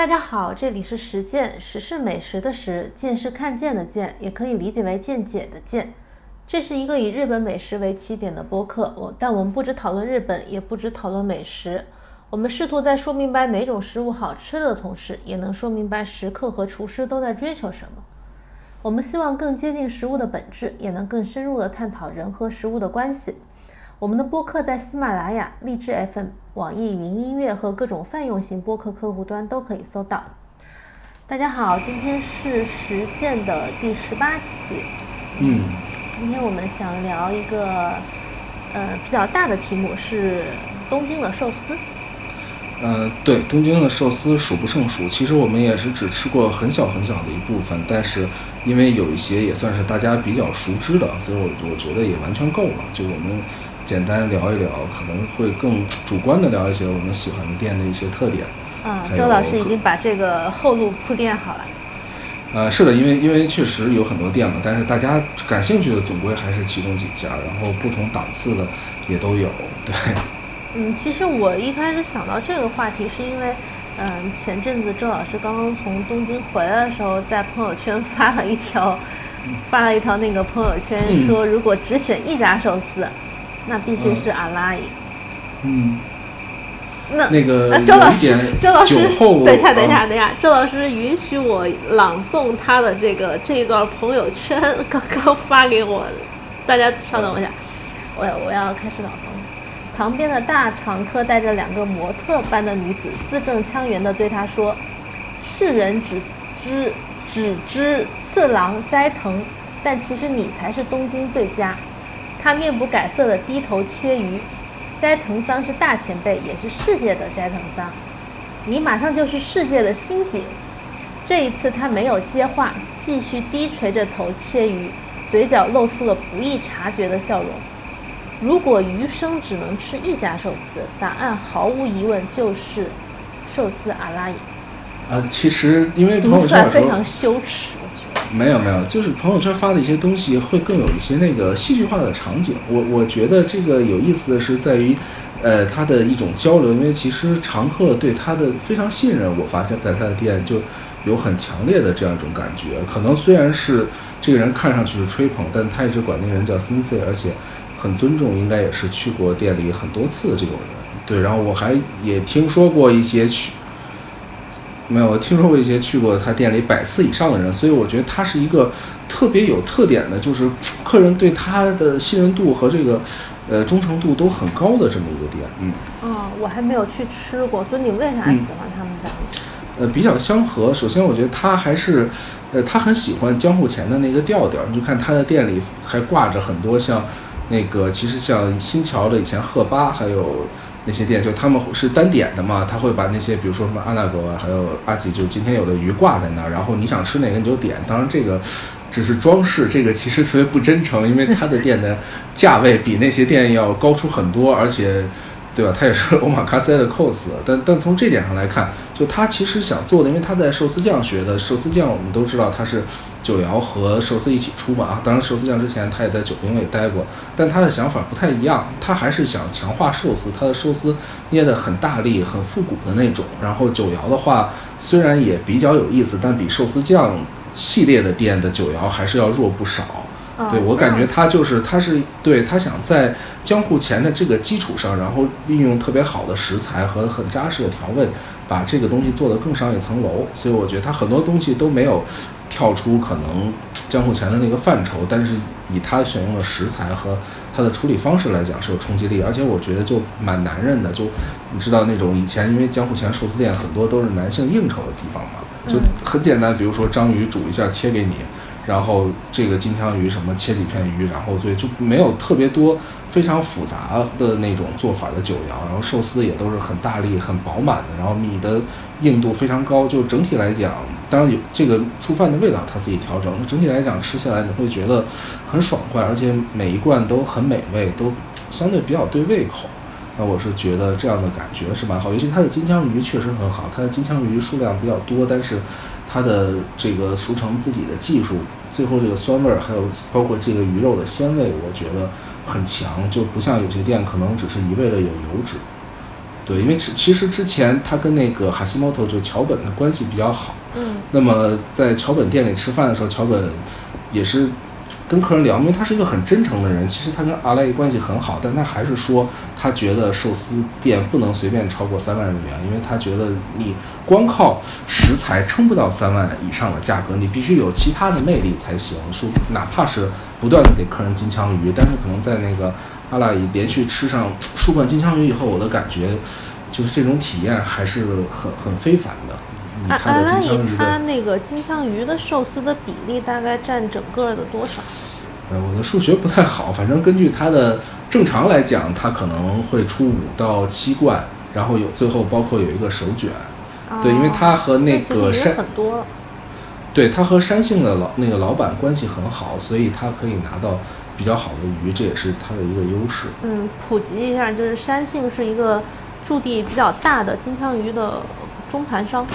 大家好，这里是实践，食是美食的食，见是看见的见，也可以理解为见解的见。这是一个以日本美食为起点的播客，我但我们不只讨论日本，也不只讨论美食。我们试图在说明白哪种食物好吃的同时，也能说明白食客和厨师都在追求什么。我们希望更接近食物的本质，也能更深入地探讨人和食物的关系。我们的播客在喜马拉雅、荔枝 FM、网易云音乐和各种泛用型播客客户端都可以搜到。大家好，今天是实践的第十八期。嗯，今天我们想聊一个呃比较大的题目，是东京的寿司。呃，对，东京的寿司数不胜数。其实我们也是只吃过很小很小的一部分，但是因为有一些也算是大家比较熟知的，所以我我觉得也完全够了。就我们简单聊一聊，可能会更主观的聊一些我们喜欢的店的一些特点。啊，周老师已经把这个后路铺垫好了。呃，是的，因为因为确实有很多店嘛，但是大家感兴趣的总归还是其中几家，然后不同档次的也都有。对，嗯，其实我一开始想到这个话题，是因为，嗯，前阵子周老师刚刚从东京回来的时候，在朋友圈 发了一条，发了一条那个朋友圈，嗯说如果只选一家寿司，那必须是阿拉伊。嗯，那那个呃周老师周老师，等一下，等一下，啊等一下，周老师允许我朗诵他的这个这一段朋友圈刚刚发给我，大家稍等我一下，我要我要开始朗诵。旁边的大常客带着两个模特般的女子，字正腔圆地对他说：“世人只知只知次郎斋藤，但其实你才是东京最佳。”他面不改色地低头切鱼。斋藤桑是大前辈，也是世界的斋藤桑。你马上就是世界的新井。这一次他没有接话，继续低垂着头切鱼，嘴角露出了不易察觉的笑容。如果余生只能吃一家寿司，答案毫无疑问就是寿司阿拉伊。啊，其实因为朋读出来非常羞耻。没有没有，就是朋友圈发的一些东西会更有一些那个戏剧化的场景。我我觉得这个有意思的是在于，呃，他的一种交流，因为其实常客对他的非常信任，我发现在他的店就有很强烈的这样一种感觉。可能虽然是这个人看上去是吹捧，但他一直管那个人叫 sensei，而且很尊重，应该也是去过店里很多次的这种人。对，然后我还也听说过一些去。没有，我听说过一些去过他店里百次以上的人，所以我觉得他是一个特别有特点的，就是客人对他的信任度和这个呃忠诚度都很高的这么一个店。嗯，哦，我还没有去吃过，所以你为啥喜欢他们家呢？呃，比较相合。首先，我觉得他还是呃他很喜欢江户前的那个调调，你就看他的店里还挂着很多像那个其实像新桥的以前鹤八还有。那些店就他们是单点的嘛，他会把那些比如说什么阿纳伯啊，还有阿吉，就今天有的鱼挂在那儿，然后你想吃哪个你就点。当然这个只是装饰，这个其实特别不真诚，因为他的店的价位比那些店要高出很多，而且对吧？他也是欧玛卡塞的 cos，但但从这点上来看，就他其实想做的，因为他在寿司酱学的，寿司酱我们都知道他是九窑和寿司一起出嘛啊，当然寿司酱之前他也在九兵卫待过，但他的想法不太一样，他还是想强化寿司，他的寿司捏得很大力、很复古的那种。然后九窑的话，虽然也比较有意思，但比寿司酱系列的店的九窑还是要弱不少。哦对我感觉他就是他是对他想在江户前的这个基础上，然后运用特别好的食材和很扎实的调味，把这个东西做得更上一层楼。所以我觉得他很多东西都没有跳出可能江户前的那个范畴，但是以他选用的食材和他的处理方式来讲是有冲击力，而且我觉得就蛮男人的。就你知道那种以前因为江户前寿司店很多都是男性应酬的地方嘛，就嗯很简单，比如说章鱼煮一下切给你。然后这个金枪鱼什么切几片鱼，然后最就没有特别多非常复杂的那种做法的酒肴，然后寿司也都是很大力、很饱满的，然后米的硬度非常高，就整体来讲，当然有这个粗饭的味道他自己调整，整体来讲吃下来你会觉得很爽快，而且每一罐都很美味，都相对比较对胃口。那我是觉得这样的感觉是蛮好，尤其它的金枪鱼确实很好，它的金枪鱼数量比较多，但是它的这个熟成自己的技术，最后这个酸味儿，还有包括这个鱼肉的鲜味，我觉得很强，就不像有些店可能只是一味的有油脂。对，因为其其实之前他跟那个哈希猫头就桥本的关系比较好。嗯那么在桥本店里吃饭的时候，桥本也是跟客人聊，因为他是一个很真诚的人。其实他跟阿赖关系很好，但他还是说他觉得寿司店不能随便超过三万日元，因为他觉得你光靠食材撑不到三万以上的价格，你必须有其他的魅力才行。说哪怕是不断的给客人金枪鱼，但是可能在那个阿赖连续吃上数罐金枪鱼以后，我的感觉就是这种体验还是很很非凡的。他的阿拉伊金枪鱼的。它那个金枪鱼的寿司的比例大概占整个的多少？呃，我的数学不太好，反正根据它的正常来讲，它可能会出五到七罐，然后有最后包括有一个手卷，对，因为它和那个山，很多。对，它和山姓的老那个老板关系很好，所以它可以拿到比较好的鱼，这也是它的一个优势。嗯，普及一下，就是山信是一个驻地比较大的金枪鱼的中盘商。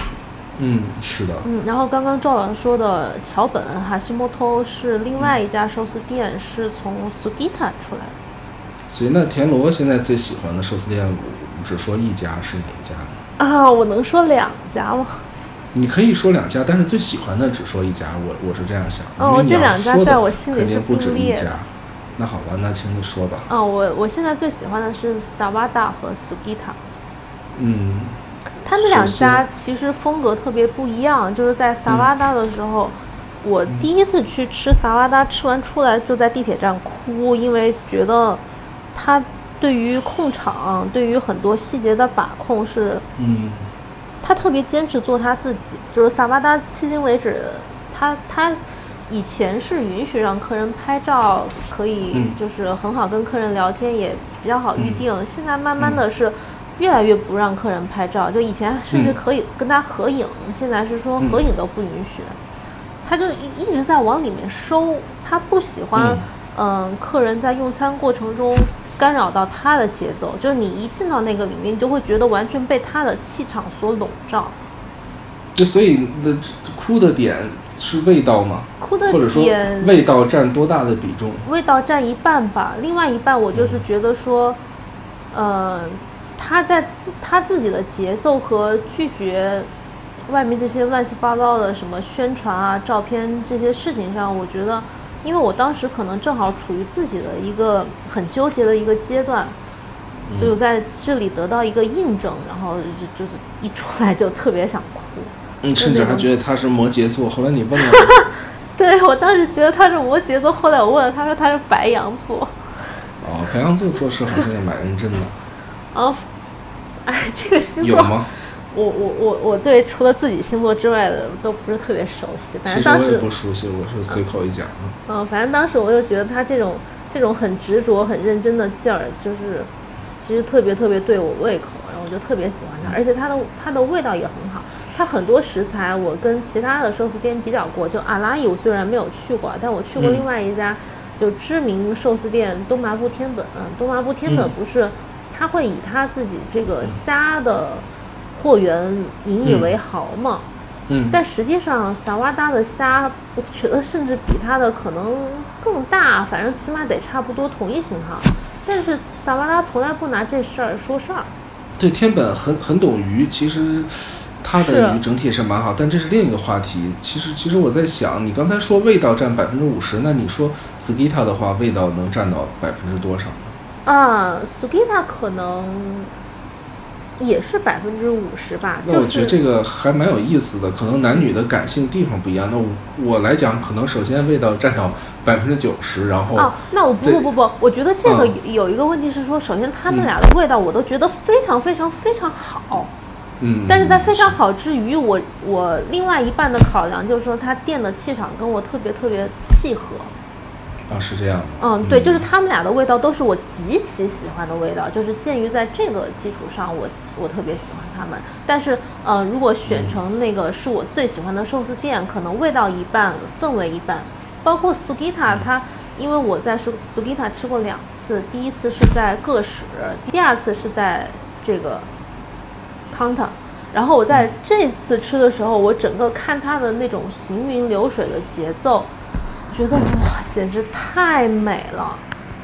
嗯，是的，嗯，然后刚刚赵老师说的桥本哈西莫托是另外一家寿司店，是从 Sugita 出来的。所以那田螺现在最喜欢的寿司店，我只说一家是哪一家呢？啊，我能说两家吗？你可以说两家，但是最喜欢的只说一家，我我是这样想的。哦这两家在我心里是不止一家。那好吧，那请你说吧。啊，我我现在最喜欢的是 Sawada 和 Sugita。嗯，他们两家其实风格特别不一样，就是在萨瓦达的时候，我第一次去吃萨瓦达，吃完出来就在地铁站哭，因为觉得他对于控场，对于很多细节的把控是，嗯他特别坚持做他自己。就是萨瓦达迄今为止，他他以前是允许让客人拍照，可以嗯就是很好跟客人聊天，也比较好预定。现在慢慢的是越来越不让客人拍照，就以前甚至嗯可以跟他合影，现在是说嗯合影都不允许。他就一一直在往里面收，他不喜欢嗯、客人在用餐过程中干扰到他的节奏，就是你一进到那个里面，你就会觉得完全被他的气场所笼罩。那所以那哭的点是味道吗？哭的或者说点味道占多大的比重？味道占一半吧，另外一半我就是觉得说，呃，他在自他自己的节奏和拒绝外面这些乱七八糟的什么宣传啊、照片这些事情上，我觉得，因为我当时可能正好处于自己的一个很纠结的一个阶段，所以我在这里得到一个印证，然后就就是一出来就特别想哭。你甚至还觉得他是摩羯座，后来你问了，对我当时觉得他是摩羯座，后来我问了，他说他是白羊座。哦，白羊座做事好像也蛮认真的，啊，哎，这个星座，有吗？我我我我对除了自己星座之外的都不是特别熟悉。反正当时其实我也不，熟悉，我是随口一讲。嗯嗯，反正当时我就觉得他这种这种很执着、很认真的劲儿，就是其实特别特别对我胃口，然后我就特别喜欢它，而且它的它的味道也很好。它很多食材我跟其他的寿司店比较过，就阿拉伊我虽然没有去过，但我去过嗯另外一家、就知名寿司店东麻布天本。嗯东麻布天本嗯不是，他会以他自己这个虾的货源引以嗯为豪嘛。嗯，但实际上，萨瓦达的虾，我觉得甚至比它的可能更大，反正起码得差不多同一型号。但是萨瓦达从来不拿这事儿说事儿。对天本很很懂鱼，其实它的鱼整体是蛮好，但这是另一个话题。其实其实我在想，你刚才说味道占百分之五十，那你说 Skita 的话，味道能占到百分之多少呢？啊 s u g i t a 可能也是百分之五十吧，那我觉得就是这个还蛮有意思的，可能男女的感性地方不一样。那我我来讲，可能首先味道占到百分之九十，然后哦，那我不不不不，我觉得这个嗯有有一个问题是说，首先他们嗯俩的味道我都觉得非常非常非常好，嗯，但是在非常好之余，我我另外一半的考量就是说，他店的气场跟我特别特别契合。啊是这样的，嗯，对，就是他们俩的味道都是我极其喜欢的味道，就是鉴于在这个基础上，我我特别喜欢他们。但是，呃，如果选成那个是我最喜欢的寿司店，可能味道一半，氛围一半。包括 Sugita，它因为我在 Su Sugita 吃过两次，第一次是在个室，第二次是在这个 Counter。然后我在这次吃的时候，我整个看它的那种行云流水的节奏，觉得哇，简直太美了。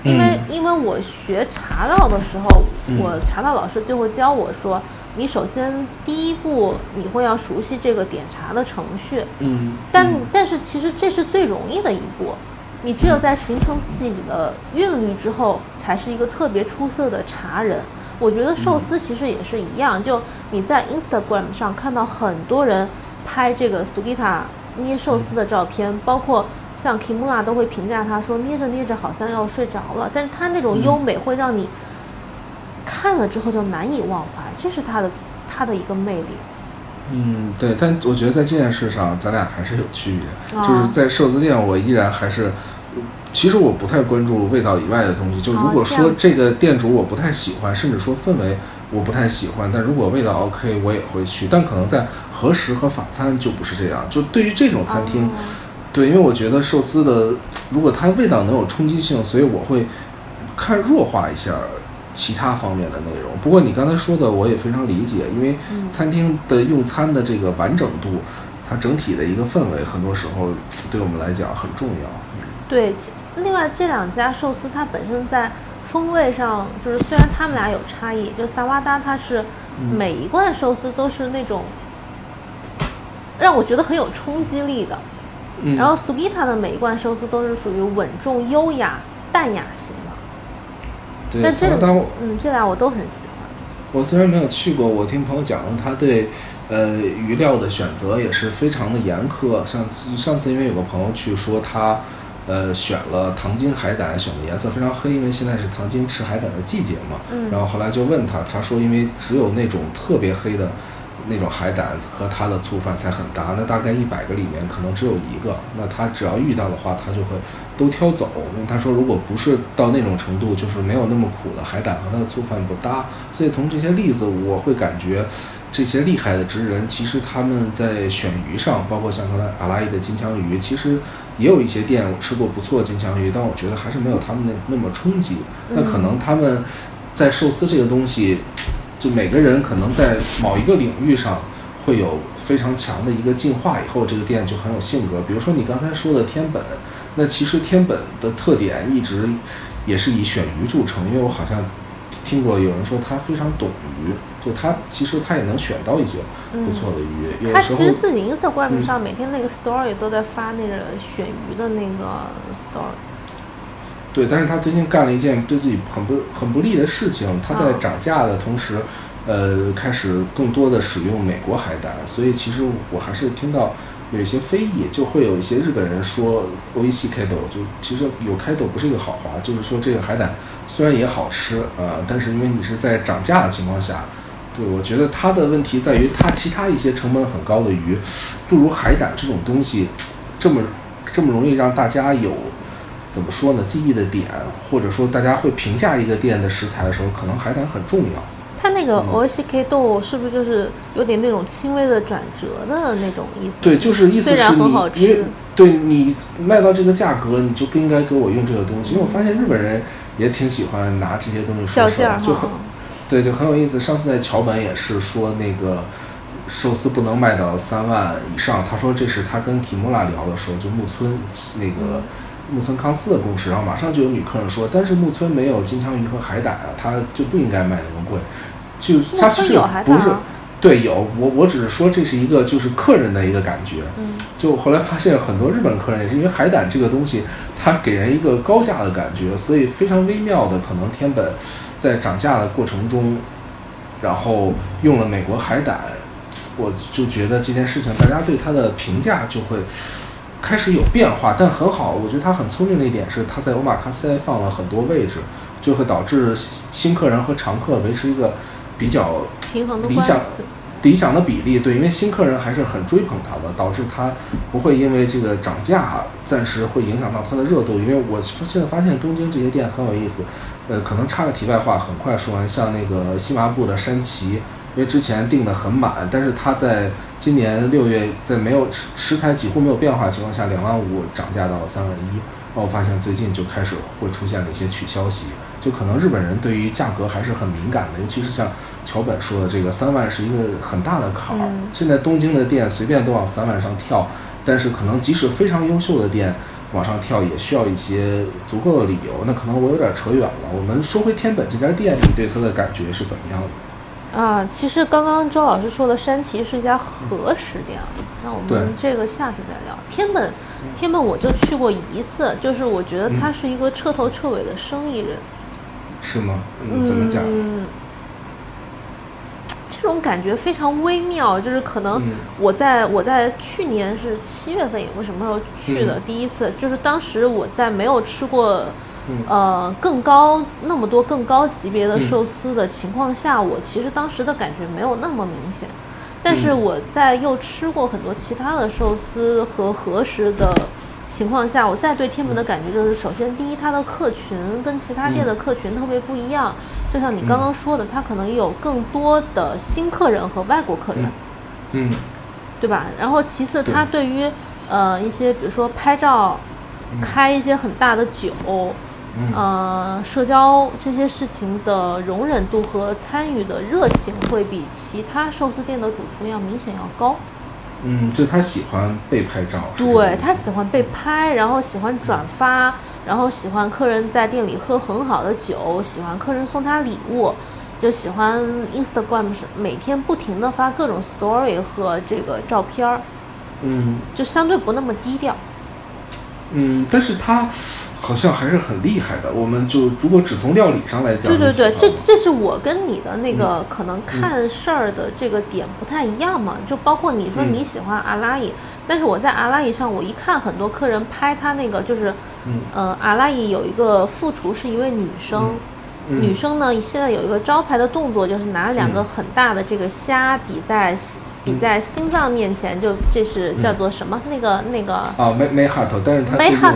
因为嗯。因为我学茶道的时候，嗯。我茶道老师就会教我说，你首先第一步你会要熟悉这个点茶的程序，嗯，但但是其实这是最容易的一步，你只有在形成自己的韵律之后，才是一个特别出色的茶人。我觉得寿司其实也是一样，就你在 Instagram 上看到很多人拍这个 Sugita 捏寿司的照片，包括像 Kimura 都会评价他说捏着捏着好像要睡着了，但是他那种优美会让你看了之后就难以忘怀，这是他的他的一个魅力。嗯，对，但我觉得在这件事上，咱俩还是有区别。哦就是在寿司店，我依然还是，其实我不太关注味道以外的东西。就如果说这个店主我不太喜欢，甚至说氛围我不太喜欢，但如果味道 OK，我也会去。但可能在和食和法餐就不是这样。就对于这种餐厅，哦对，因为我觉得寿司的，如果它味道能有冲击性，所以我会看弱化一下其他方面的内容。不过你刚才说的我也非常理解，因为嗯餐厅的用餐的这个完整度，它整体的一个氛围，很多时候对我们来讲很重要。对，其另外这两家寿司它本身在风味上，就是虽然他们俩有差异，就萨瓦达它是嗯每一罐寿司都是那种让我觉得很有冲击力的，嗯，然后 Sugita 的每一罐寿司都是属于稳重、优雅、淡雅型的。对，但这萨瓦达我嗯，这俩我都很喜欢。我虽然没有去过，我听朋友讲了，他对呃鱼料的选择也是非常的严苛。上次上次因为有个朋友去说他呃选了糖金海胆，选的颜色非常黑，因为现在是糖金吃海胆的季节嘛。嗯然后后来就问他，他说因为只有那种特别黑的。那种海胆和它的醋饭才很搭，那大概一百个里面可能只有一个，那他只要遇到的话，他就会都挑走，因为他说如果不是到那种程度，就是没有那么苦的海胆和他的醋饭不搭，所以从这些例子我会感觉，这些厉害的职人其实他们在选鱼上，包括像刚才阿拉伊的金枪鱼，其实也有一些店我吃过不错的金枪鱼，但我觉得还是没有他们那那么冲击。那可能他们在寿司这个东西。就每个人可能在某一个领域上会有非常强的一个进化，以后这个店就很有性格。比如说你刚才说的天本，那其实天本的特点一直也是以选鱼著称，因为我好像听过有人说他非常懂鱼，就他其实他也能选到一些不错的鱼。有他其实自己 Instagram 嗯上每天那个 story 都在发那个选鱼的那个 story。对，但是他最近干了一件对自己很不很不利的事情，他在哦涨价的同时，呃，开始更多的使用美国海胆，所以其实我还是听到有一些非议，就会有一些日本人说 O E C 开斗，就其实有开斗不是一个好话，就是说这个海胆虽然也好吃啊、呃，但是因为你是在涨价的情况下。对，我觉得它的问题在于，它其他一些成本很高的鱼，不如海胆这种东西这么这么容易让大家有怎么说呢？记忆的点，或者说大家会评价一个店的食材的时候，可能海胆很重要。它那个嗯 O C K 豆是不是就是有点那种轻微的转折的那种意思？对，就是意思是你，因为，对你卖到这个价格，你就不应该给我用这个东西。因为我发现日本人也挺喜欢拿这些东西说事儿就很。对，就很有意思。上次在桥本也是说那个寿司不能卖到三万以上，他说这是他跟提莫拉聊的时候，就木村那个木村康司的故事，然后马上就有女客人说，但是木村没有金枪鱼和海胆啊，他就不应该卖那么贵。就他其实不是对有我我只是说这是一个就是客人的一个感觉。嗯，就后来发现很多日本客人也是因为海胆这个东西，它给人一个高价的感觉，所以非常微妙的，可能天本在涨价的过程中，然后用了美国海胆，我就觉得这件事情大家对它的评价就会开始有变化，但很好，我觉得他很聪明的一点是他在欧马卡塞放了很多位置，就会导致新客人和常客维持一个比较理想。理想的比例，对，因为新客人还是很追捧他的，导致他不会因为这个涨价暂时会影响到他的热度。因为我现在发现东京这些店很有意思，呃，可能插个题外话，很快说完，像那个西麻布的山崎，因为之前订的很满，但是它在今年六月在没有食食材几乎没有变化的情况下，两万五涨价到三万一。然后我发现最近就开始会出现了一些取消息，就可能日本人对于价格还是很敏感的，尤其是像桥本说的，这个三万是一个很大的坎儿。嗯现在东京的店随便都往三万上跳，但是可能即使非常优秀的店，往上跳，也需要一些足够的理由。那可能我有点扯远了。我们说回天本这家店，你对它的感觉是怎么样的？啊，其实刚刚周老师说的山崎是一家和食店，那我们这个下次再聊。天本，天本我就去过一次，就是我觉得他是一个彻头彻尾的生意人。是吗？嗯，怎么讲？这种感觉非常微妙，就是可能我在我在去年是七月份，也不什么时候去的，第一次就是当时我在没有吃过。呃，更高那么多更高级别的寿司的情况下，我其实当时的感觉没有那么明显。但是我在又吃过很多其他的寿司和和食的情况下，我再对天门的感觉就是，首先第一，它的客群跟其他店的客群特别不一样。就像你刚刚说的，它可能有更多的新客人和外国客人，嗯，对吧？然后其次，它对于呃一些比如说拍照、开一些很大的酒。呃，社交这些事情的容忍度和参与的热情会比其他寿司店的主厨要明显要高。嗯，就他喜欢被拍照。对他喜欢被拍，然后喜欢转发，然后喜欢客人在店里喝很好的酒，喜欢客人送他礼物，就喜欢 Instagram 是每天不停的发各种 story 和这个照片儿。嗯，就相对不那么低调。嗯，但是他。好像还是很厉害的。我们就如果只从料理上来讲，对对对，这这是我跟你的那个可能看事儿的这个点不太一样嘛。就包括你说你喜欢阿拉伊，但是我在阿拉伊上，我一看很多客人拍他那个，就是，呃，阿拉伊有一个副厨是一位女生，女生呢现在有一个招牌的动作，就是拿两个很大的这个虾比在。比在心脏面前，就这是叫做什么？那个那个啊，没没 heart，但是他没 heart，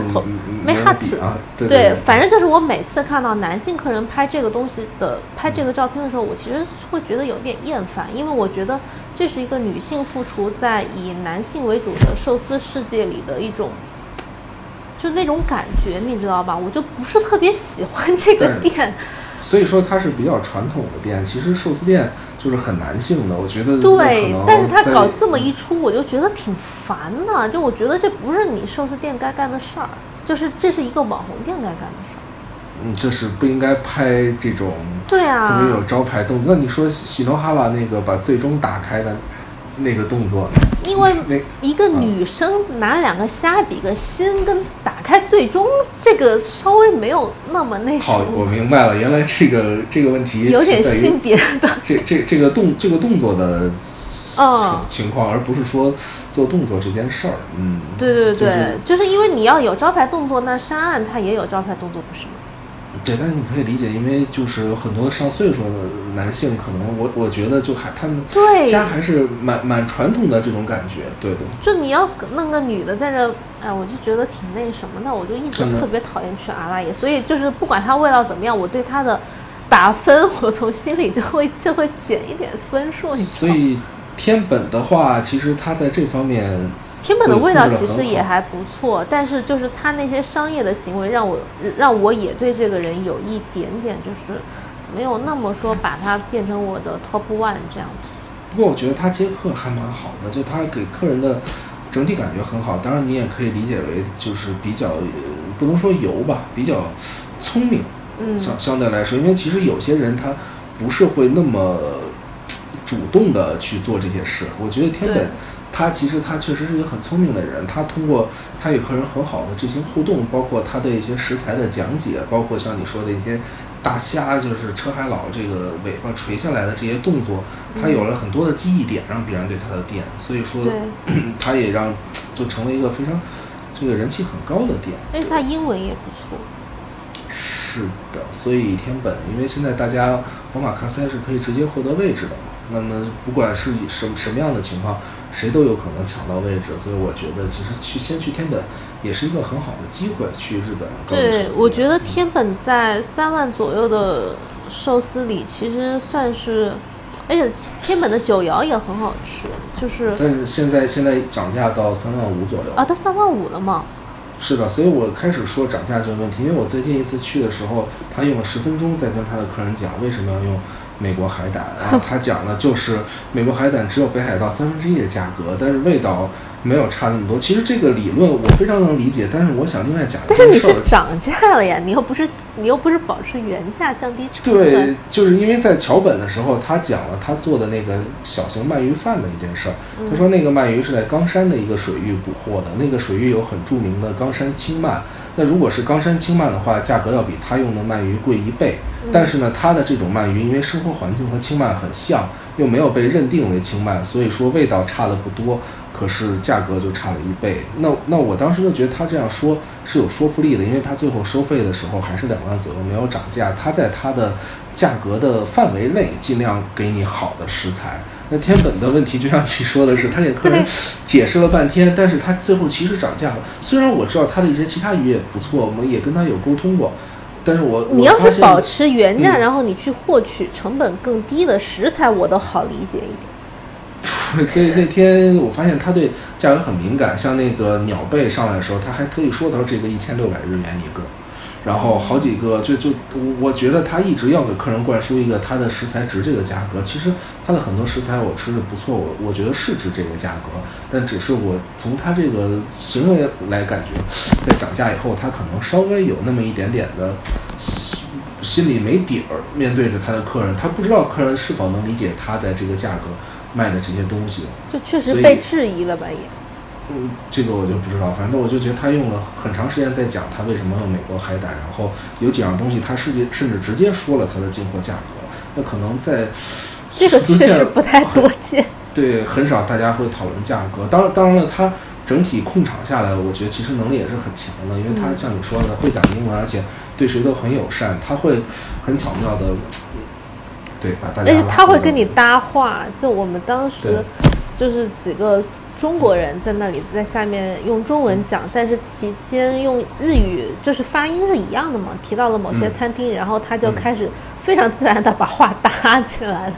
没 heart 啊，对对，反正就是我每次看到男性客人拍这个东西的拍这个照片的时候，我其实会觉得有点厌烦，因为我觉得这是一个女性付出在以男性为主的寿司世界里的一种，就那种感觉，你知道吧？我就不是特别喜欢这个店。所以说它是比较传统的店，其实寿司店就是很男性的，我觉得对，但是他搞这么一出，我就觉得挺烦的，就我觉得这不是你寿司店该干的事儿，就是这是一个网红店该干的事儿。嗯，就是不应该拍这种对啊，特别有招牌动作。那你说喜诺哈拉那个把最终打开的。那个动作，因为一个女生拿两个虾比个心，跟打开最终这个稍微没有那么那好，我明白了，原来这个这个问题有点性别的，这这这个动这个动作的情况，而不是说做动作这件事儿。嗯，对对对，就是。因为你要有招牌动作，那山岸它也有招牌动作，不是吗？对，但是你可以理解，因为就是很多上岁数的男性，可能我我觉得就还他们家还是蛮蛮传统的这种感觉，对对。就你要弄个女的在这，哎，我就觉得挺那什么的，我就一直特别讨厌去阿拉耶，所以就是不管它味道怎么样，我对它的打分，我从心里就会就会减一点分数。所以天本的话，其实它在这方面。天本的味道其实也还不错，但是就是他那些商业的行为让我让我也对这个人有一点点就是没有那么说把他变成我的 top one 这样子。不过我觉得他接客还蛮好的，就他给客人的整体感觉很好。当然你也可以理解为就是比较不能说油吧，比较聪明。嗯，相相对来说，因为其实有些人他不是会那么主动的去做这些事。我觉得天本。他其实他确实是一个很聪明的人，他通过他与客人很好的进行互动，包括他的一些食材的讲解，包括像你说的一些大虾，就是车海老这个尾巴垂下来的这些动作，他有了很多的记忆点，让别人对他的店，所以说 他也让就成了一个非常这个人气很高的店。而且他英文也不错。是的，所以天本，因为现在大家宝马卡塞是可以直接获得位置的嘛，那么不管是以什什么样的情况。谁都有可能抢到位置，所以我觉得其实去先去天本也是一个很好的机会。去日本，对我觉得天本在三万左右的寿司里，其实算是，而且天本的九窑也很好吃，就是。但是现在现在涨价到三万五左右啊，到三万五了吗？是的，所以我开始说涨价这个问题，因为我最近一次去的时候，他用了十分钟在跟他的客人讲为什么要用美国海胆，然后他讲的就是美国海胆只有北海道三分之一的价格，但是味道没有差那么多。其实这个理论我非常能理解，但是我想另外讲一但是你。是涨价了呀，你又不是你又不是保持原价降低成本对。，就是因为在桥本的时候，他讲了他做的那个小型鳗鱼饭的一件事儿。他说那个鳗鱼是在冈山的一个水域捕获的，那个水域有很著名的冈山青鳗。那如果是冈山青鳗的话，价格要比他用的鳗鱼贵一倍。但是呢，它的这种鳗鱼因为生活环境和青鳗很像，又没有被认定为青鳗，所以说味道差的不多，可是价格就差了一倍。那那我当时就觉得他这样说是有说服力的，因为他最后收费的时候还是两万左右，没有涨价。他在他的价格的范围内尽量给你好的食材。那天本的问题，就像你说的是，他给客人解释了半天，但是他最后其实涨价了。虽然我知道他的一些其他鱼也不错，我们也跟他有沟通过，但是我你要是保持原价，嗯然后你去获取成本更低的食材，我都好理解一点。所以那天我发现他对价格很敏感，像那个鸟贝上来的时候，他还特意说他说这个一千六百日元一个，然后好几个就就我我觉得他一直要给客人灌输一个他的食材值这个价格，其实他的很多食材我吃的不错，我我觉得是值这个价格，但只是我从他这个行为来感觉，在涨价以后，他可能稍微有那么一点点的。心里没底儿，面对着他的客人，他不知道客人是否能理解他在这个价格卖的这些东西。就确实被质疑了吧也。嗯，这个我就不知道，反正我就觉得他用了很长时间在讲他为什么用美国海胆，然后有几样东西他甚至甚至直接说了它的进货价格，那可能在 这个确实不太多见。对，很少大家会讨论价格。当然，当然了，他整体控场下来，我觉得其实能力也是很强的，因为他嗯像你说的会讲英文，而且对谁都很友善，他会很巧妙的，对，把大家而且他会跟你搭话，就我们当时就是几个中国人在那里在下面用中文讲，但是其间用日语，就是发音是一样的嘛。提到了某些嗯餐厅，然后他就嗯开始非常自然的把话搭起来了，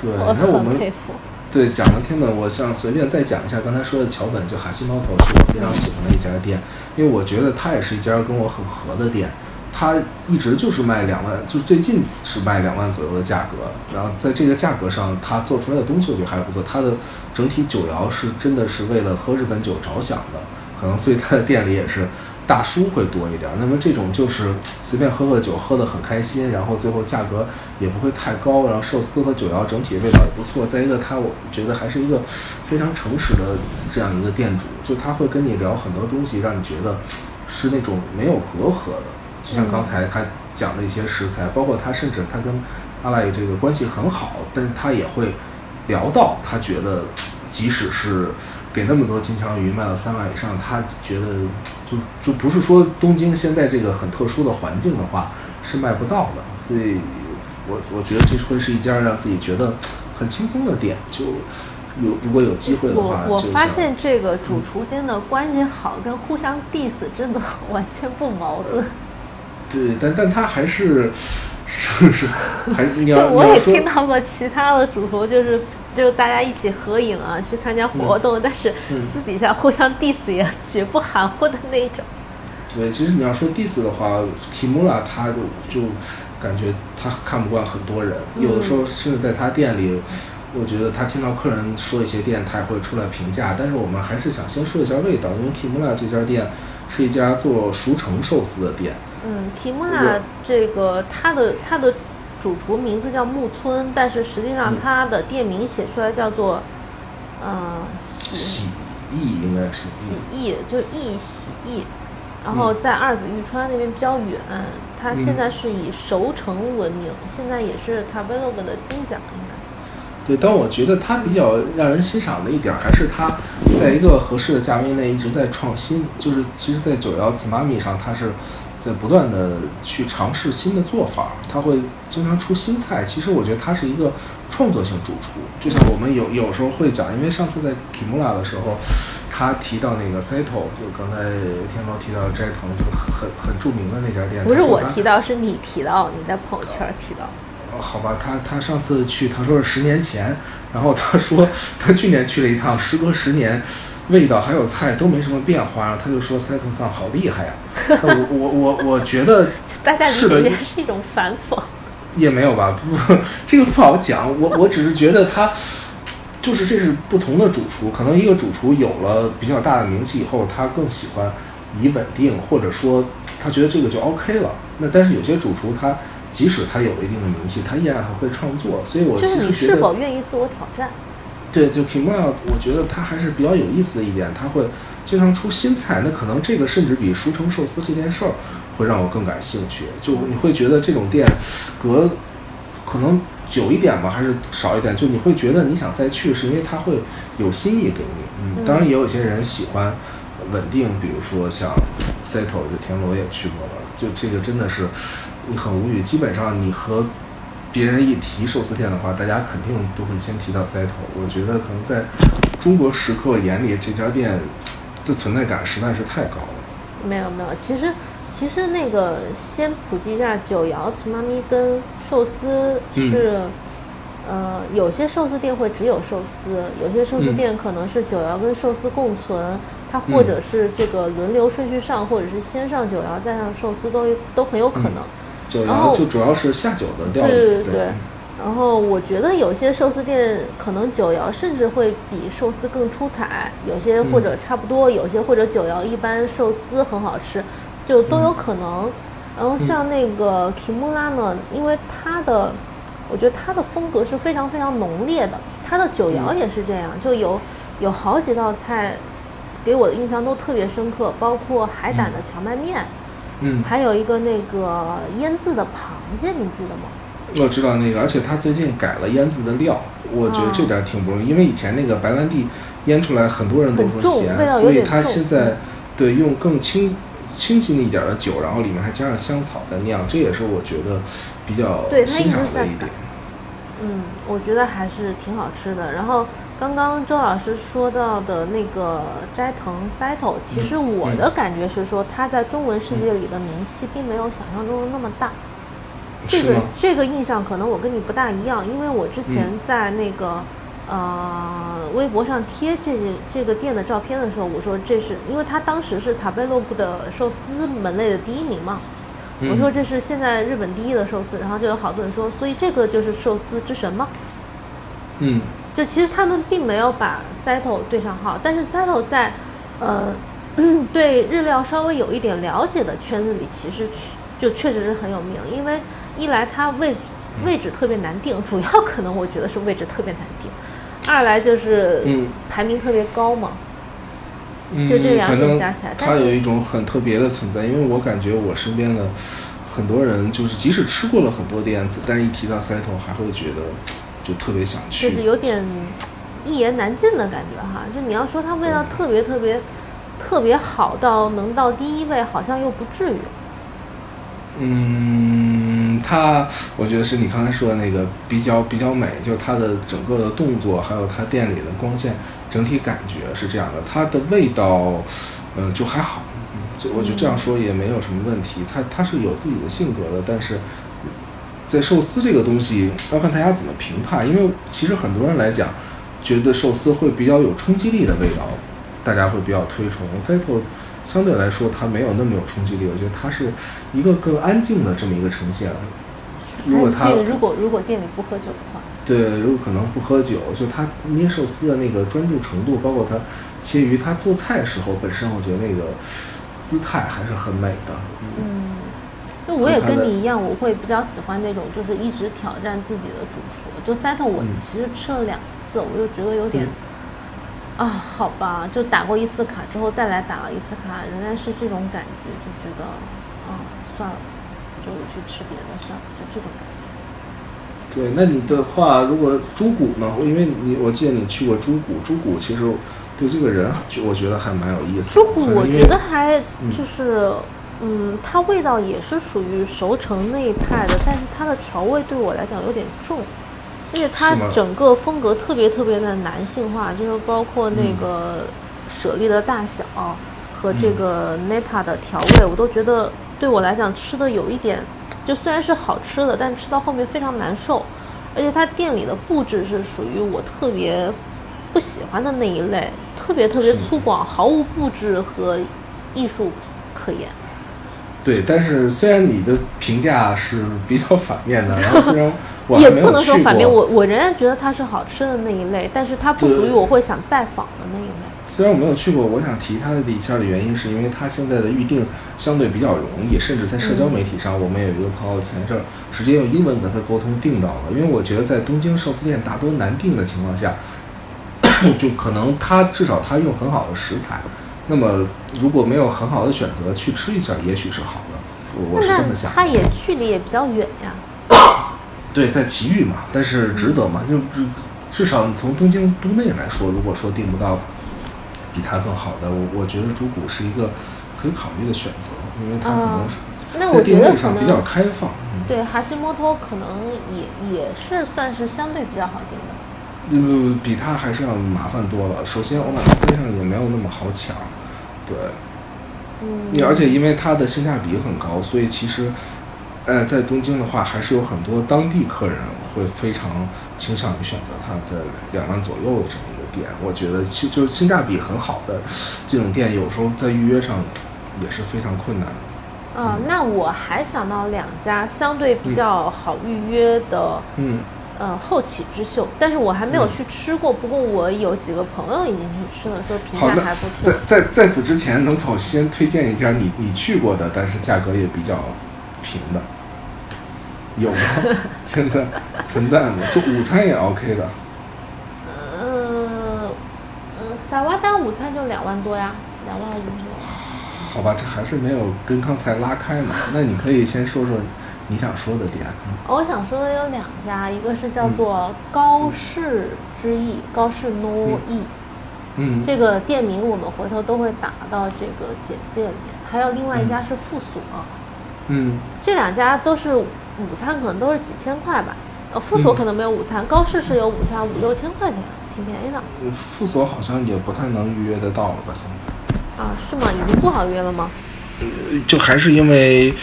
对，我 那我们很佩服。对，讲了天本，我想随便再讲一下刚才说的桥本，就哈西猫头是我非常喜欢的一家店，因为我觉得它也是一家跟我很合的店。它一直就是卖两万，就是最近是卖两万左右的价格，然后在这个价格上，它做出来的东西我觉得还不错。它的整体酒肴是真的是为了喝日本酒着想的，可能所以它的店里也是大叔会多一点。那么这种就是随便喝喝酒，喝得很开心，然后最后价格也不会太高，然后寿司和酒肴整体味道也不错。再一个，他我觉得还是一个非常诚实的这样一个店主，就他会跟你聊很多东西，让你觉得是那种没有隔阂的。就像刚才他讲的一些食材，包括他甚至他跟阿赖这个关系很好，但是他也会聊到他觉得，即使是给那么多金枪鱼卖到三万以上，他觉得就就不是说东京现在这个很特殊的环境的话是卖不到的，所以我我觉得这会是一家让自己觉得很轻松的店，就有如果有机会的话，我我发现这个主厨间的关系好，跟互相 diss 真的 完全不矛盾。对，但但他还是 是是还你就要我也听到过其他的主厨，就是就是大家一起合影啊，去参加活动，但是嗯私底下互相 diss 也绝不含糊的那一种。对，其实你要说 diss 的话，Kimura 他就就感觉他看不惯很多人，有的时候甚至在他店里，我觉得他听到客人说一些店，他也会出来评价。但是我们还是想先说一下味道，因为 Kimura 这家店是一家做熟成寿司的店。嗯，提莫纳这个它的它的主厨名字叫木村，但是实际上嗯它的店名写出来叫做，嗯、喜喜意应该是喜艺，就艺喜艺。然后在二子玉川那边比较远，它嗯现在是以熟成闻名，现在也是 Tabelog 的金奖应该。对，但我觉得他比较让人欣赏的一点儿，还是他在一个合适的价位内一直在创新。就是其实，在九幺紫妈咪上，他是在不断的去尝试新的做法，他会经常出新菜。其实我觉得他是一个创作性主厨，就像我们有有时候会讲，因为上次在 Kimura 的时候，他提到那个 Saito，就刚才天猫提到斋藤，就很很很著名的那家店，不是我提到，是你提到，你在朋友圈提到。哦好吧，他他上次去，他说是十年前，然后他说他去年去了一趟，时隔十年，味道还有菜都没什么变化，然后他就说塞特桑好厉害呀、那我我我我觉得大家理是的解是一种反讽。也没有吧，不，这个不好讲。我我只是觉得他，就是这是不同的主厨，可能一个主厨有了比较大的名气以后，他更喜欢以稳定，或者说他觉得这个就 OK 了。那但是有些主厨他即使他有了一定的名气，他依然还会创作。所以我就是你其实觉得是否愿意自我挑战？对，就 Kimura，我觉得它还是比较有意思的一点，它会经常出新菜。那可能这个甚至比熟成寿司这件事儿会让我更感兴趣。就你会觉得这种店隔可能久一点吧，还是少一点？就你会觉得你想再去，是因为它会有新意给你。嗯，当然也有一些人喜欢稳定，比如说像 Seto，就田螺也去过了，就这个真的是你很无语。基本上你和别人一提寿司店的话，大家肯定都会先提到 Seto。我觉得可能在中国食客眼里，这家店的存在感实在是太高了。没有没有，其实其实那个先普及一下九窑糍粑咪跟寿司是，呃，有些寿司店会只有寿司，有些寿司嗯店可能是九窑跟寿司共存，它或者是这个轮流顺序上，或者是先上九窑再上寿司都有都很有可能。九然后窑就主要是下酒的料理，对对。对对。然后我觉得有些寿司店可能九窑甚至会比寿司更出彩，有些或者差不多，有些或者九窑一般寿司很好吃，就都有可能。然后像那个 Kimura 呢，因为它的，我觉得它的风格是非常非常浓烈的，它的九窑也是这样，就有有好几道菜给我的印象都特别深刻，包括海胆的荞麦面，嗯，还有一个那个腌制的螃蟹，你记得吗？我知道那个，而且他最近改了腌制的料，我觉得这点儿挺不容易，因为以前那个白兰地腌出来，很多人都说咸所以他现在对用更清清新一点儿的酒，然后里面还加上香草在酿，这也是我觉得比较欣赏的一点。嗯，我觉得还是挺好吃的。然后刚刚周老师说到的那个斋藤 Saito，其实嗯我的感觉是说，他在中文世界里的名气并没有想象中的那么大。这个？这个印象可能我跟你不大一样，因为我之前嗯在那个、呃微博上贴这个这个店的照片的时候，我说这是因为他当时是塔贝洛布的寿司门类的第一名嘛，嗯我说这是现在日本第一的寿司，然后就有好多人说，所以这个就是寿司之神吗？嗯就其实他们并没有把 Saito 对上号，但是 Saito 在呃 对日料稍微有一点了解的圈子里，其实就确实是很有名，因为一来它位位置特别难定，主要可能我觉得是位置特别难定，二来就是嗯排名特别高嘛。嗯，就这两反正点加起来它是有一种很特别的存在，因为我感觉我身边的很多人，就是即使吃过了很多店子，但是一提到 Saito 还会觉得就特别想去，就是有点一言难尽的感觉哈。就你要说它味道特别特别特别好到能到第一位，好像又不至于。嗯，它我觉得是你刚才说的那个比较比较美，就是它的整个的动作，还有它店里的光线，整体感觉是这样的。它的味道，嗯，就还好。嗯，这我觉得这样说也没有什么问题。它它是有自己的性格的，但是在寿司这个东西要看大家怎么评判，因为其实很多人来讲，觉得寿司会比较有冲击力的味道，大家会比较推崇。Saito 相对来说它没有那么有冲击力，我觉得它是一个更安静的这么一个呈现。如果它安静如果如果店里不喝酒的话，对，如果可能不喝酒，就他捏寿司的那个专注程度，包括他切鱼，他做菜时候本身，我觉得那个姿态还是很美的。嗯，我也跟你一样，我会比较喜欢那种就是一直挑战自己的主厨。就 Saito 我嗯其实吃了两次，我就觉得有点。啊，好吧，就打过一次卡之后再来打了一次卡，仍然是这种感觉，就觉得，嗯，算了，就去吃别的算了，就这种感觉。对，那你的话，如果猪骨呢？因为你我记得你去过猪骨，猪骨其实对这个人，就我觉得还蛮有意思的。猪骨我觉得还嗯就是，嗯，它味道也是属于熟成那一派的，但是它的调味对我来讲有点重，而且它整个风格特别特别的男性化，就是包括那嗯。个舍利的大小和这嗯。个 neta 的调味，我都觉得对我来讲吃的有一点，就虽然是好吃的，但吃到后面非常难受，而且它店里的布置是属于我特别不喜欢的那一类，特别特别粗犷，毫无布置和艺术可言。对，但是虽然你的评价是比较反面的，然后虽然我也不能说反面，我我仍然觉得它是好吃的那一类，但是它不属于我会想再访的那一类。虽然我没有去过，我想提它的一下的原因，是因为它现在的预定相对比较容易，甚至在社交媒体上，我们有一个朋友前一阵儿直接用英文跟他沟通订到了。因为我觉得在东京寿司店大多难订的情况下，就可能他至少他用很好的食材，那么如果没有很好的选择去吃一下，也许是好的。我我是这么想。那它也距离也比较远呀。对，在奇遇嘛，但是值得嘛？就至至少从东京都内来说，如果说订不到比它更好的，我我觉得竹谷是一个可以考虑的选择，因为它可能那我觉得可定位上比较开放。嗯，对哈西摩托可能也也是算是相对比较好定的。嗯，比它还是要麻烦多了。首先，欧马 C 上也没有那么好抢，对，嗯，而且因为它的性价比很高，所以其实，呃，在东京的话，还是有很多当地客人会非常倾向于选择它在两万左右的这么一个店。我觉得其就是性价比很好的这种店，有时候在预约上也是非常困难的。啊、那我还想到两家相对比较好预约的，嗯，呃，后起之秀，但是我还没有嗯去吃过。不过我有几个朋友已经去吃了，说评价还不错。在在在此之前，能否先推荐一家你你去过的，但是价格也比较平的？有吗？现在存在吗？就午餐也 OK 的。嗯嗯，萨瓦达午餐就两万多呀，两万五。好吧，这还是没有跟刚才拉开嘛。那你可以先说说你想说的点。嗯我想说的有两家，一个是叫做高氏之意，高氏 no 意、嗯，这个店名我们回头都会打到这个简介里面。还有另外一家是富所，嗯这两家都是午餐，可能都是几千块吧。呃，富所嗯可能没有午餐，高氏是有午餐，五六千块钱，挺便宜的。嗯，附所好像也不太能预约得到了吧？现在。啊，是吗？已经不好约了吗？呃就还是因为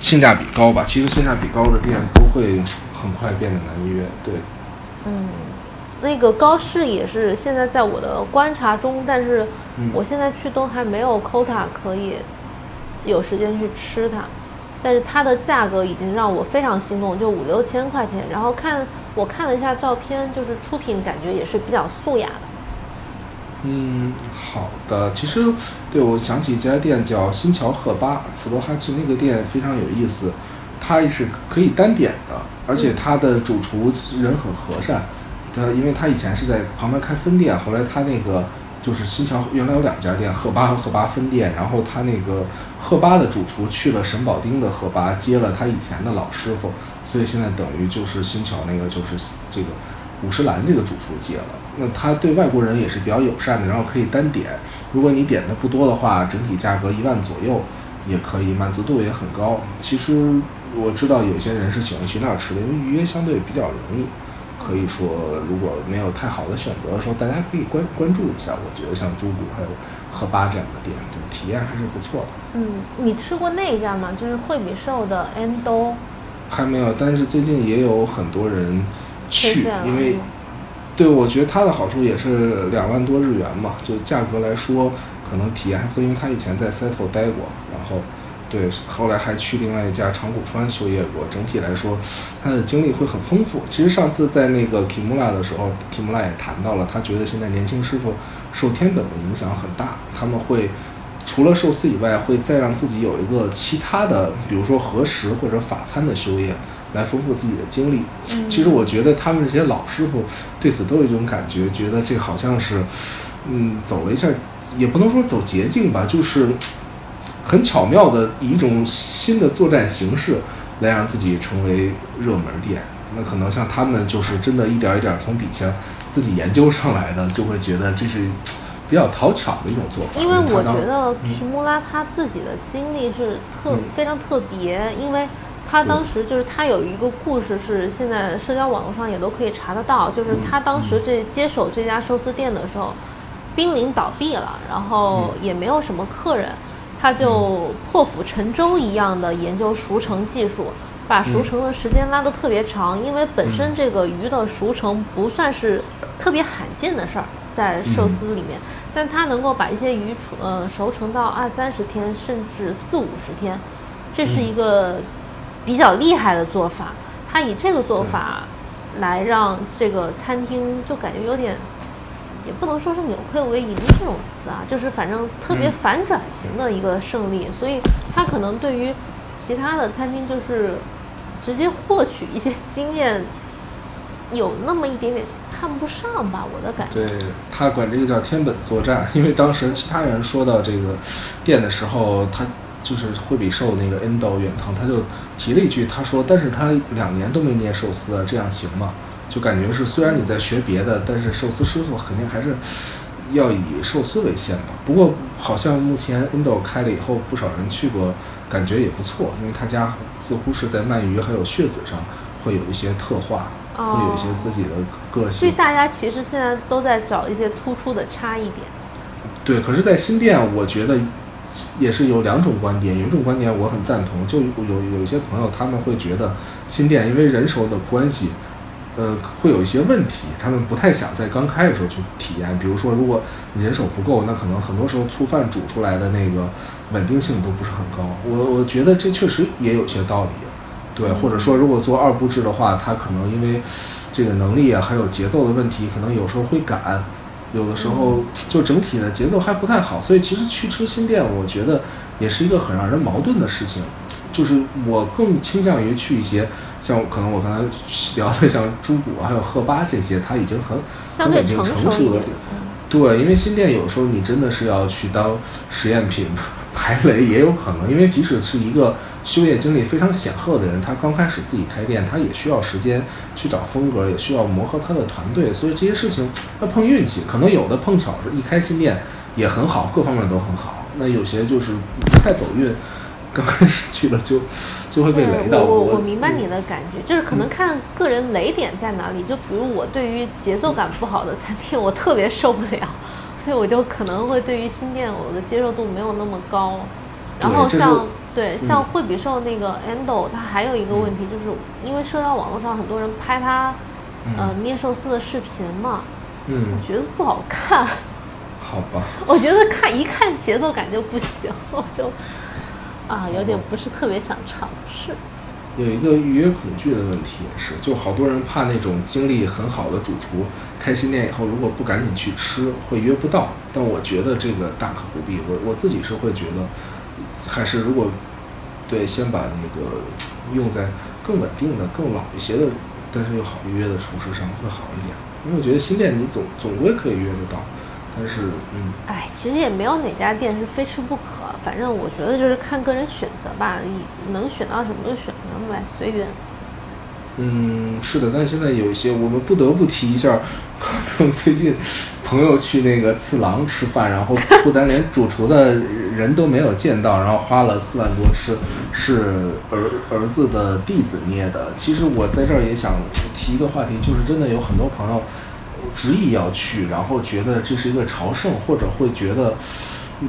性价比高吧。其实性价比高的店都会很快变得难约。对，嗯，那个高氏也是现在在我的观察中，但是嗯我现在去都还没有 quota 可以有时间去吃它，但是它的价格已经让我非常心动，就五六千块钱。然后看我看了一下照片，就是出品感觉也是比较素雅的。嗯，好的。其实，对我想起一家店叫新桥赫巴，茨罗哈奇那个店非常有意思，它也是可以单点的，而且它的主厨人很和善。他因为他以前是在旁边开分店，后来他那个就是新桥原来有两家店，赫巴和赫巴分店，然后他那个赫巴的主厨去了神保丁的赫巴，接了他以前的老师傅，所以现在等于就是新桥那个就是这个五十岚这个主厨接了。那他对外国人也是比较友善的，然后可以单点，如果你点的不多的话，整体价格一万左右也可以，满足度也很高。其实我知道有些人是喜欢去那儿吃的，因为预约相对比较容易。可以说，如果没有太好的选择的时候，大家可以关关注一下。我觉得像猪骨还有鹤八这样的店，对体验还是不错的。嗯，你吃过那一家吗？就是惠比寿的 Endo 还没有，但是最近也有很多人去因为对我觉得它的好处也是两万多日元嘛，就价格来说，可能体验还不错，因为他以前在 Seto 待过，然后对，后来还去另外一家长谷川修业过，整体来说，他的经历会很丰富。其实上次在那个 Kimura 的时候，Kimura 也谈到了，他觉得现在年轻师傅受天本的影响很大，他们会除了寿司以外，会再让自己有一个其他的，比如说和食或者法餐的修业，来丰富自己的经历。其实我觉得他们这些老师傅对此都有一种感觉，觉得这好像是，嗯，走了一下，也不能说走捷径吧，就是很巧妙的以一种新的作战形式来让自己成为热门店。那可能像他们就是真的一点一点从底下自己研究上来的，就会觉得这是比较讨巧的一种做法。因为我觉得皮穆拉他自己的经历是特、嗯非常特别，因为他当时就是他有一个故事是现在社交网络上也都可以查得到，就是他当时这接手这家寿司店的时候，濒临倒闭了，然后也没有什么客人，他就破釜沉舟一样的研究熟成技术。把熟成的时间拉得特别长，因为本身这个鱼的熟成不算是特别罕见的事儿，在寿司里面，但他能够把一些鱼熟呃熟成到二三十天，甚至四五十天，这是一个比较厉害的做法。他以这个做法来让这个餐厅就感觉有点，也不能说是扭亏为盈这种词啊，就是反正特别反转型的一个胜利。所以他可能对于其他的餐厅就是直接获取一些经验，有那么一点点看不上吧，我的感觉。对他管这个叫天本作战，因为当时其他人说到这个店的时候，他就是惠比寿那个 Endo 远藤，他就提了一句，他说：“但是他两年都没捏寿司啊，这样行吗？”就感觉是虽然你在学别的，但是寿司师傅肯定还是要以寿司为先吧。不过好像目前 Endo 开了以后，不少人去过，感觉也不错，因为他家似乎是在鳗鱼还有血子上会有一些特化，哦会有一些自己的个性所以。大家其实现在都在找一些突出的差异点。对，可是，在新店，我觉得也是有两种观点。有一种观点我很赞同，就有有一些朋友他们会觉得新店因为人手的关系，呃，会有一些问题，他们不太想在刚开的时候去体验。比如说，如果你人手不够，那可能很多时候粗饭煮出来的那个稳定性都不是很高。我我觉得这确实也有些道理。对，或者说如果做二步制的话，它可能因为这个能力啊，还有节奏的问题，可能有时候会赶，有的时候就整体的节奏还不太好。所以其实去吃新店，我觉得也是一个很让人矛盾的事情。就是我更倾向于去一些像可能我刚才聊的像朱古啊，还有赫巴这些，它已经很相对很稳定成成熟的。对，因为新店有时候你真的是要去当实验品 排雷，也有可能。因为即使是一个修业经历非常显赫的人，他刚开始自己开店，他也需要时间去找风格，也需要磨合他的团队，所以这些事情要碰运气。可能有的碰巧是一开新店也很好，各方面都很好。那有些就是不太走运，刚开始去了就 就会被雷到。我我明白你的感觉，就是可能看个人雷点在哪里。就比如我对于节奏感不好的餐厅，我特别受不了，所以我就可能会对于新店我的接受度没有那么高。然后像对嗯像惠比寿那个 Endo，它还有一个问题，就是因为社交网络上很多人拍它呃捏寿司的视频嘛，嗯，我觉得不好看。好吧。我觉得看一看节奏感就不行，我就啊有点不是特别想尝试。有一个预约恐惧的问题也是，就好多人怕那种经历很好的主厨开新店以后，如果不赶紧去吃，会约不到。但我觉得这个大可不必，我我自己是会觉得，还是如果对先把那个用在更稳定的、更老一些的，但是又好预约的厨师上会好一点。因为我觉得新店你总总归可以约得到，但是嗯，哎，其实也没有哪家店是非吃不可，反正我觉得就是看个人选择吧，你能选到什么就选什么呗，随缘。嗯，是的，但现在有一些我们不得不提一下，最近朋友去那个次郎吃饭，然后不单连主厨的人都没有见到，然后花了四万多吃，是儿儿子的弟子捏的。其实我在这儿也想提一个话题，就是真的有很多朋友执意要去，然后觉得这是一个朝圣，或者会觉得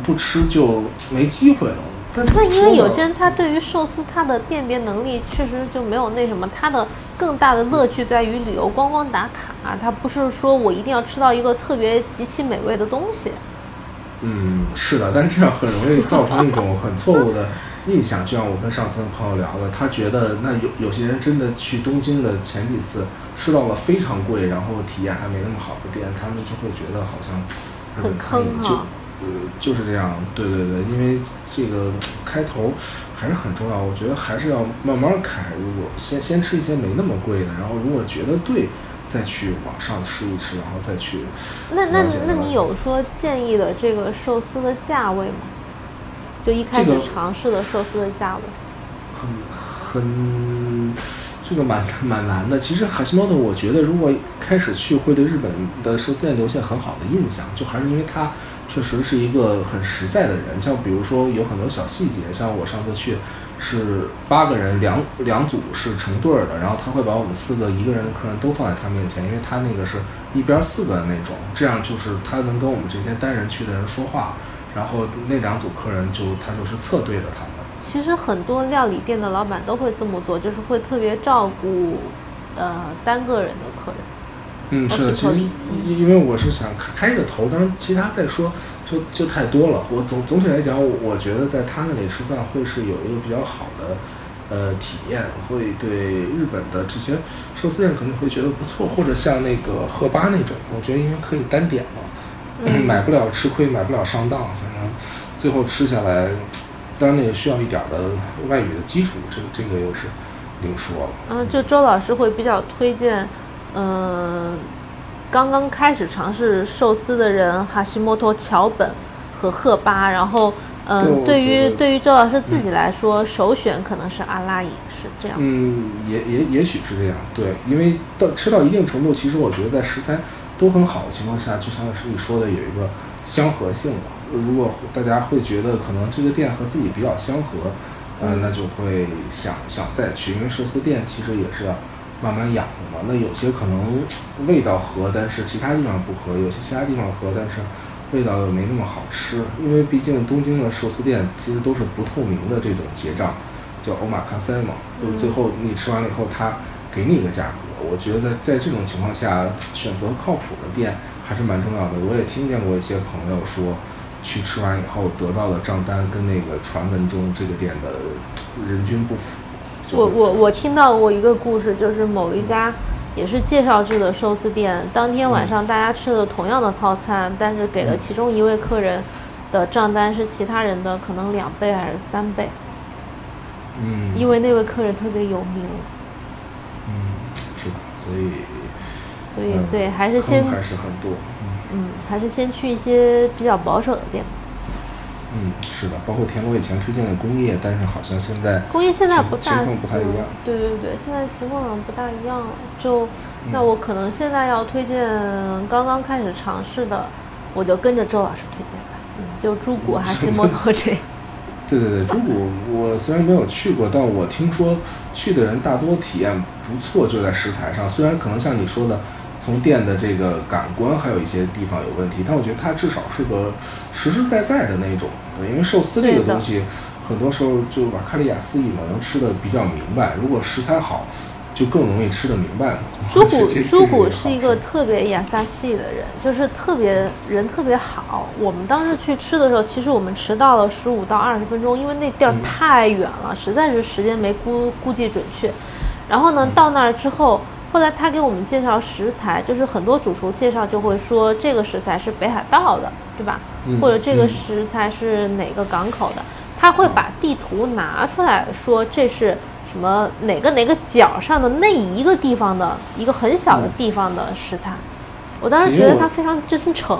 不吃就没机会了。那因为有些人他对于寿司他的辨别能力确实就没有那什么，他的更大的乐趣在于旅游观光打卡，他不是说我一定要吃到一个特别极其美味的东西。嗯，是的，但是这样很容易造成一种很错误的印象。就像我跟上次朋友聊的，他觉得那有有些人真的去东京的前几次吃到了非常贵，然后体验还没那么好的店，他们就会觉得好像很坑哈呃就是这样。对对对，因为这个开头还是很重要，我觉得还是要慢慢开。如果先先吃一些没那么贵的，然后如果觉得对，再去往上吃一吃，然后再去那那那你有说建议的这个寿司的价位吗？就一开始尝试的寿司的价位。很很这个蛮蛮难的。其实海西猫的，我觉得如果开始去，会对日本的寿司店留下很好的印象，就还是因为他确实是一个很实在的人。像比如说有很多小细节，像我上次去是八个人，两两组是成对儿的，然后他会把我们四个一个人的客人都放在他面前，因为他那个是一边四个的那种，这样就是他能跟我们这些单人去的人说话。然后那两组客人就他就是侧对着他，其实很多料理店的老板都会这么做，就是会特别照顾呃单个人的客人。嗯，是的，其实因因为我是想开开个头，当然其他再说就就太多了。我总总体来讲，我觉得在他那里吃饭会是有一个比较好的呃体验，会对日本的这些寿司店可能会觉得不错，或者像那个赫巴那种，我觉得因为可以单点嘛，买不了吃亏，买不了上当，反正最后吃下来，当然那个需要一点的外语的基础，这个这个又是另说了。嗯，就周老师会比较推荐。嗯，刚刚开始尝试寿司的人，哈希莫托、桥本和赫巴，然后，嗯，对于对于周老师自己来说，首选可能是阿拉伊，是这样。嗯，也也也许是这样，对，因为到吃到一定程度，其实我觉得在食材都很好的情况下，就像是你说的，有一个相合性嘛。如果大家会觉得可能这个店和自己比较相合，嗯，那就会想想再去，因为寿司店其实也是。慢慢养的嘛，那有些可能味道合，但是其他地方不合；有些其他地方合，但是味道又没那么好吃。因为毕竟东京的寿司店其实都是不透明的这种结账，叫欧玛卡塞嘛，就是最后你吃完了以后，他给你一个价格。我觉得在在这种情况下，选择靠谱的店还是蛮重要的。我也听见过一些朋友说，去吃完以后得到的账单跟那个传闻中这个店的人均不符。我我我听到过一个故事，就是某一家也是介绍制的寿司店，当天晚上大家吃的同样的套餐，但是给了其中一位客人的账单是其他人的可能两倍还是三倍。嗯。因为那位客人特别有名。嗯，是的，所以。所以对，还是先还是很多。嗯，还是先去一些比较保守的店。嗯，是的，包括田螺以前推荐的工业，但是好像现在工业现在不大情况不太一样。对对对，现在情况不大一样。就那我可能现在要推荐刚刚开始尝试的，我就跟着周老师推荐吧。嗯，就猪骨还是摩托车。对对对，猪骨我虽然没有去过，但我听说去的人大多体验不错，就在食材上。虽然可能像你说的。从店的这个感官还有一些地方有问题，但我觉得它至少是个实实在在的那种。对，因为寿司这个东西，很多时候就瓦卡里亚斯意嘛，能吃的比较明白。如果食材好，就更容易吃得明白。猪骨猪骨是一个特别亚萨系的人，就是特别人特别好。我们当时去吃的时候，其实我们迟到了十五到二十分钟，因为那地儿太远了，实在是时间没估估计准确。然后呢，到那儿之后。后来他给我们介绍食材，就是很多主厨介绍就会说这个食材是北海道的，对吧？或者这个食材是哪个港口的？他会把地图拿出来说这是什么哪个哪个角上的那一个地方的一个很小的地方的食材。我当时觉得他非常真诚。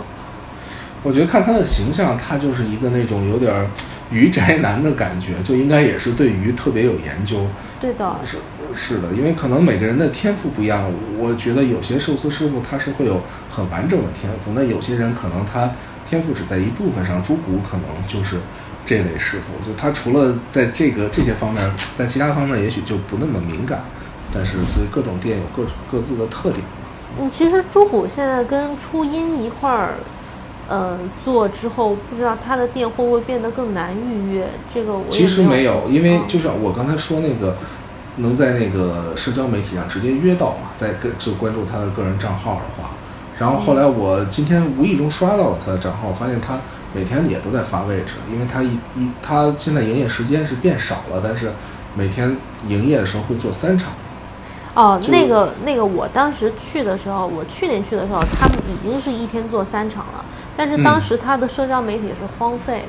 我觉得看他的形象，他就是一个那种有点鱼宅男的感觉，就应该也是对鱼特别有研究。对的。是。是的，因为可能每个人的天赋不一样，我觉得有些寿司师傅他是会有很完整的天赋，那有些人可能他天赋只在一部分上，猪骨可能就是这类师傅，就他除了在这个这些方面，在其他方面也许就不那么敏感，但是所以各种店有各各自的特点。嗯，其实猪骨现在跟初音一块儿，呃，做之后，不知道他的店会不会变得更难预约？这个我其实没有，因为就像我刚才说那个。能在那个社交媒体上直接约到嘛？在跟就关注他的个人账号的话，然后后来我今天无意中刷到了他的账号，发现他每天也都在发位置，因为他一一他现在营业时间是变少了，但是每天营业的时候会做三场。哦，那个那个，我当时去的时候，我去年去的时候，他们已经是一天做三场了，但是当时他的社交媒体是荒废。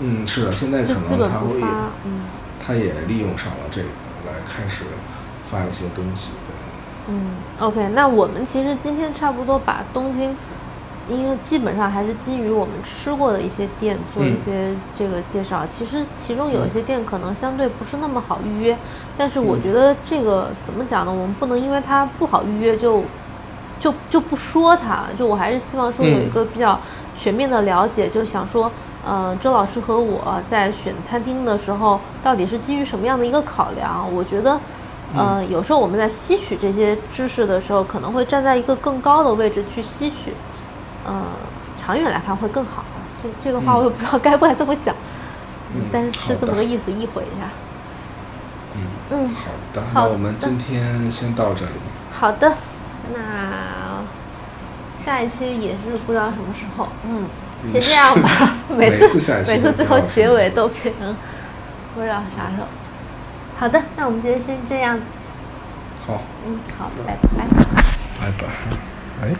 嗯，是的，现在可能他会，嗯，他也利用上了这个。开始发一些东西，对。嗯，OK，那我们其实今天差不多把东京，因为基本上还是基于我们吃过的一些店做一些这个介绍。其实其中有一些店可能相对不是那么好预约，但是我觉得这个怎么讲呢？我们不能因为它不好预约就就就不说它。就我还是希望说有一个比较全面的了解，就想说。嗯，周老师和我在选餐厅的时候，到底是基于什么样的一个考量？我觉得，呃，有时候我们在吸取这些知识的时候，可能会站在一个更高的位置去吸取，嗯，长远来看会更好。这这个话我也不知道该不该这么讲，嗯，但是是这么个意思，意会一下。嗯嗯，好的，那我们今天先到这里。好的，那下一期也是不知道什么时候，嗯，先这样吧。每 每次每次最后结尾都变成不知道啥时候。好的，那我们今天先这样，好，嗯，好，拜拜。拜拜。哎。